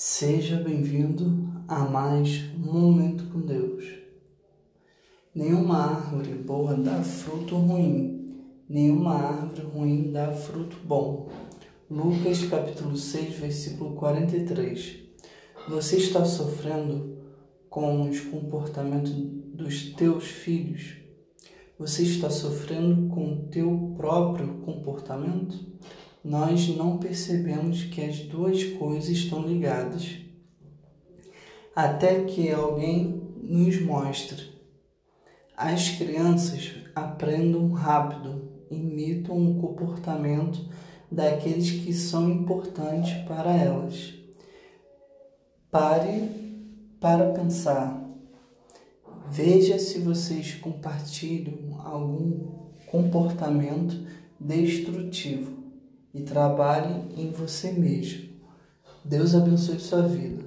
Seja bem-vindo a mais um Momento com Deus. Nenhuma árvore boa dá fruto ruim, nenhuma árvore ruim dá fruto bom. Lucas capítulo 6, versículo 43. Você está sofrendo com os comportamentos dos teus filhos? Você está sofrendo com o teu próprio comportamento? Nós não percebemos que as duas coisas estão ligadas. Até que alguém nos mostre. As crianças aprendem rápido, imitam o comportamento daqueles que são importantes para elas. Pare para pensar. Veja se vocês compartilham algum comportamento destrutivo e trabalhe em você mesmo. Deus abençoe sua vida.